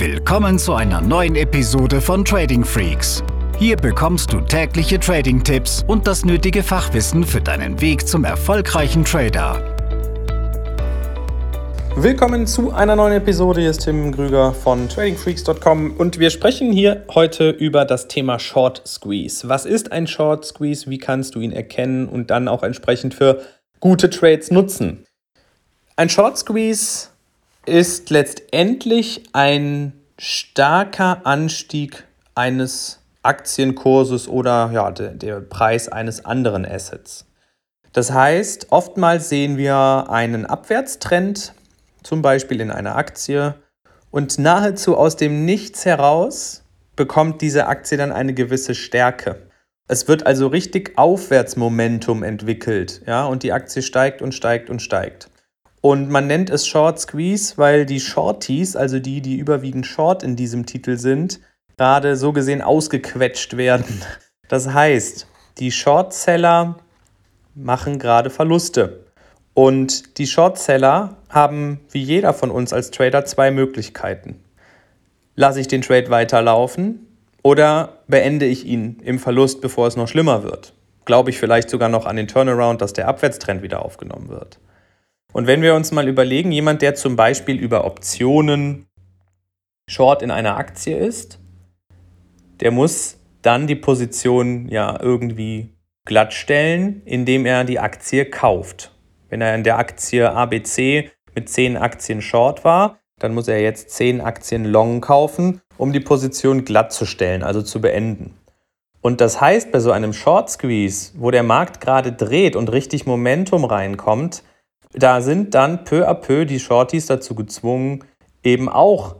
Willkommen zu einer neuen Episode von Trading Freaks. Hier bekommst du tägliche Trading-Tipps und das nötige Fachwissen für deinen Weg zum erfolgreichen Trader. Willkommen zu einer neuen Episode. Hier ist Tim Grüger von tradingfreaks.com und wir sprechen hier heute über das Thema Short Squeeze. Was ist ein Short Squeeze? Wie kannst du ihn erkennen und dann auch entsprechend für gute Trades nutzen? Ein Short Squeeze ist letztendlich ein starker Anstieg eines Aktienkurses oder ja, der, der Preis eines anderen Assets. Das heißt, oftmals sehen wir einen Abwärtstrend, zum Beispiel in einer Aktie, und nahezu aus dem Nichts heraus bekommt diese Aktie dann eine gewisse Stärke. Es wird also richtig Aufwärtsmomentum entwickelt, ja, und die Aktie steigt und steigt und steigt. Und man nennt es Short Squeeze, weil die Shorties, also die, die überwiegend Short in diesem Titel sind, gerade so gesehen ausgequetscht werden. Das heißt, die Shortseller machen gerade Verluste. Und die Shortseller haben, wie jeder von uns als Trader, zwei Möglichkeiten. Lasse ich den Trade weiterlaufen oder beende ich ihn im Verlust, bevor es noch schlimmer wird? Glaube ich vielleicht sogar noch an den Turnaround, dass der Abwärtstrend wieder aufgenommen wird? Und wenn wir uns mal überlegen, jemand, der zum Beispiel über Optionen Short in einer Aktie ist, der muss dann die Position ja irgendwie glattstellen, indem er die Aktie kauft. Wenn er in der Aktie ABC mit 10 Aktien Short war, dann muss er jetzt 10 Aktien Long kaufen, um die Position glatt zu stellen, also zu beenden. Und das heißt, bei so einem Short Squeeze, wo der Markt gerade dreht und richtig Momentum reinkommt, da sind dann peu à peu die Shorties dazu gezwungen, eben auch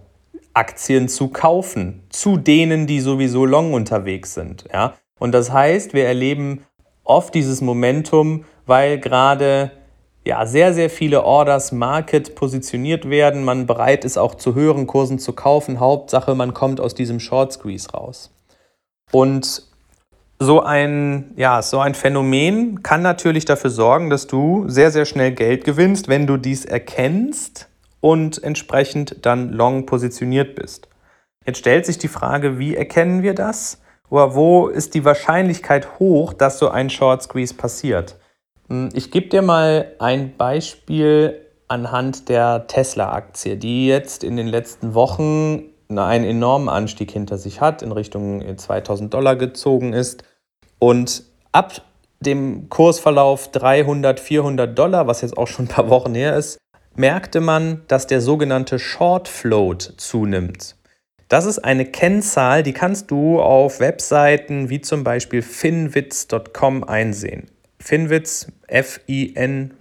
Aktien zu kaufen, zu denen, die sowieso long unterwegs sind. Ja? Und das heißt, wir erleben oft dieses Momentum, weil gerade ja, sehr, sehr viele Orders Market positioniert werden, man bereit ist auch zu höheren Kursen zu kaufen. Hauptsache, man kommt aus diesem Short Squeeze raus. Und so ein, ja, so ein Phänomen kann natürlich dafür sorgen, dass du sehr, sehr schnell Geld gewinnst, wenn du dies erkennst und entsprechend dann long positioniert bist. Jetzt stellt sich die Frage, wie erkennen wir das? Oder wo ist die Wahrscheinlichkeit hoch, dass so ein Short Squeeze passiert? Hm, ich gebe dir mal ein Beispiel anhand der Tesla-Aktie, die jetzt in den letzten Wochen einen enormen Anstieg hinter sich hat, in Richtung 2000 Dollar gezogen ist und ab dem Kursverlauf 300, 400 Dollar, was jetzt auch schon ein paar Wochen her ist, merkte man, dass der sogenannte Short Float zunimmt. Das ist eine Kennzahl, die kannst du auf Webseiten wie zum Beispiel finwitz.com einsehen. Finwitz, F-I-N-V-I-Z.com,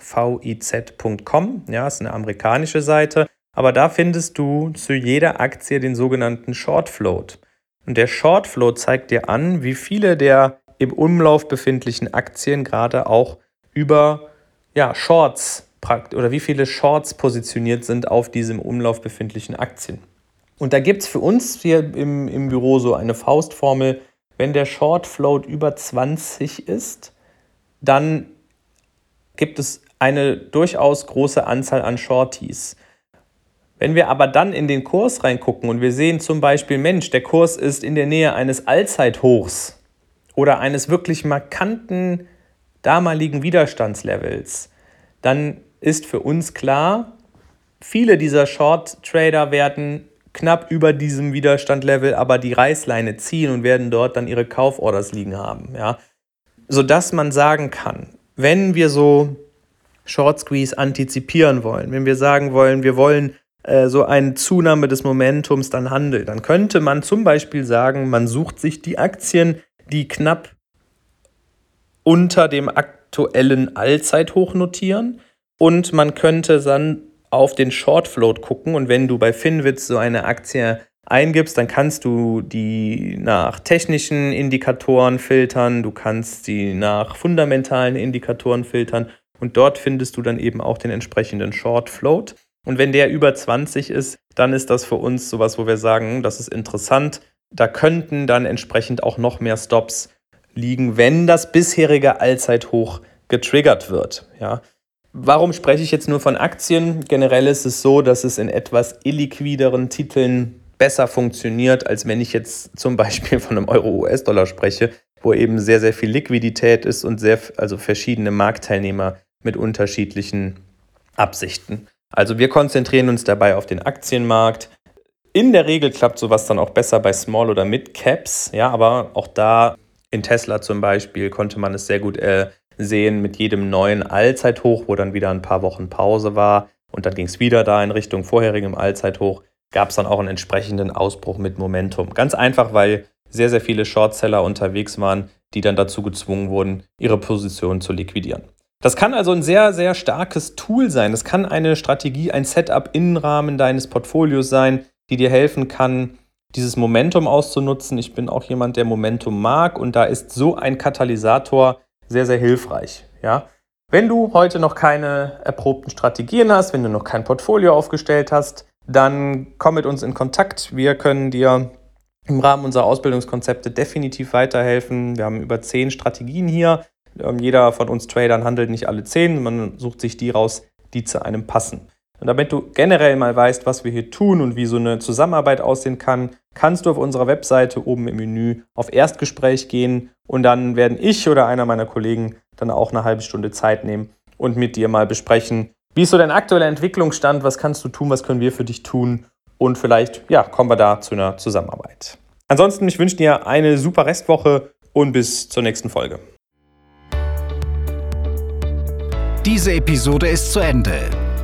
ja, ist eine amerikanische Seite, aber da findest du zu jeder Aktie den sogenannten Short Float. Und der Short Float zeigt dir an, wie viele der im Umlauf befindlichen Aktien gerade auch über ja, Shorts oder wie viele Shorts positioniert sind auf diesem Umlauf befindlichen Aktien. Und da gibt es für uns hier im, im Büro so eine Faustformel, wenn der Short Float über 20 ist, dann gibt es eine durchaus große Anzahl an Shorties. Wenn wir aber dann in den Kurs reingucken und wir sehen zum Beispiel, Mensch, der Kurs ist in der Nähe eines Allzeithochs, oder eines wirklich markanten damaligen Widerstandslevels, dann ist für uns klar, viele dieser Short-Trader werden knapp über diesem Widerstandlevel aber die Reißleine ziehen und werden dort dann ihre Kauforders liegen haben. Ja? Sodass man sagen kann, wenn wir so Short Squeeze antizipieren wollen, wenn wir sagen wollen, wir wollen äh, so eine Zunahme des Momentums dann handeln, dann könnte man zum Beispiel sagen, man sucht sich die Aktien, die knapp unter dem aktuellen Allzeithoch notieren. Und man könnte dann auf den Short Float gucken. Und wenn du bei Finwitz so eine Aktie eingibst, dann kannst du die nach technischen Indikatoren filtern, du kannst sie nach fundamentalen Indikatoren filtern und dort findest du dann eben auch den entsprechenden Short Float. Und wenn der über 20 ist, dann ist das für uns sowas, wo wir sagen, das ist interessant, da könnten dann entsprechend auch noch mehr Stops liegen, wenn das bisherige Allzeithoch getriggert wird. Ja. Warum spreche ich jetzt nur von Aktien? Generell ist es so, dass es in etwas illiquideren Titeln besser funktioniert, als wenn ich jetzt zum Beispiel von einem Euro-US-Dollar spreche, wo eben sehr, sehr viel Liquidität ist und sehr, also verschiedene Marktteilnehmer mit unterschiedlichen Absichten. Also wir konzentrieren uns dabei auf den Aktienmarkt. In der Regel klappt sowas dann auch besser bei Small- oder Mid-Caps, ja, aber auch da in Tesla zum Beispiel konnte man es sehr gut äh, sehen mit jedem neuen Allzeithoch, wo dann wieder ein paar Wochen Pause war und dann ging es wieder da in Richtung vorherigem Allzeithoch, gab es dann auch einen entsprechenden Ausbruch mit Momentum. Ganz einfach, weil sehr, sehr viele Shortseller unterwegs waren, die dann dazu gezwungen wurden, ihre Position zu liquidieren. Das kann also ein sehr, sehr starkes Tool sein. Das kann eine Strategie, ein Setup-Innenrahmen deines Portfolios sein, die dir helfen kann, dieses Momentum auszunutzen. Ich bin auch jemand, der Momentum mag und da ist so ein Katalysator sehr, sehr hilfreich. Ja? Wenn du heute noch keine erprobten Strategien hast, wenn du noch kein Portfolio aufgestellt hast, dann komm mit uns in Kontakt. Wir können dir im Rahmen unserer Ausbildungskonzepte definitiv weiterhelfen. Wir haben über zehn Strategien hier, ähm, jeder von uns Tradern handelt nicht alle zehn, man sucht sich die raus, die zu einem passen. Und damit du generell mal weißt, was wir hier tun und wie so eine Zusammenarbeit aussehen kann, kannst du auf unserer Webseite oben im Menü auf Erstgespräch gehen und dann werden ich oder einer meiner Kollegen dann auch eine halbe Stunde Zeit nehmen und mit dir mal besprechen, wie ist so dein aktueller Entwicklungsstand, was kannst du tun, was können wir für dich tun und vielleicht ja, kommen wir da zu einer Zusammenarbeit. Ansonsten, ich wünsche dir eine super Restwoche und bis zur nächsten Folge. Diese Episode ist zu Ende.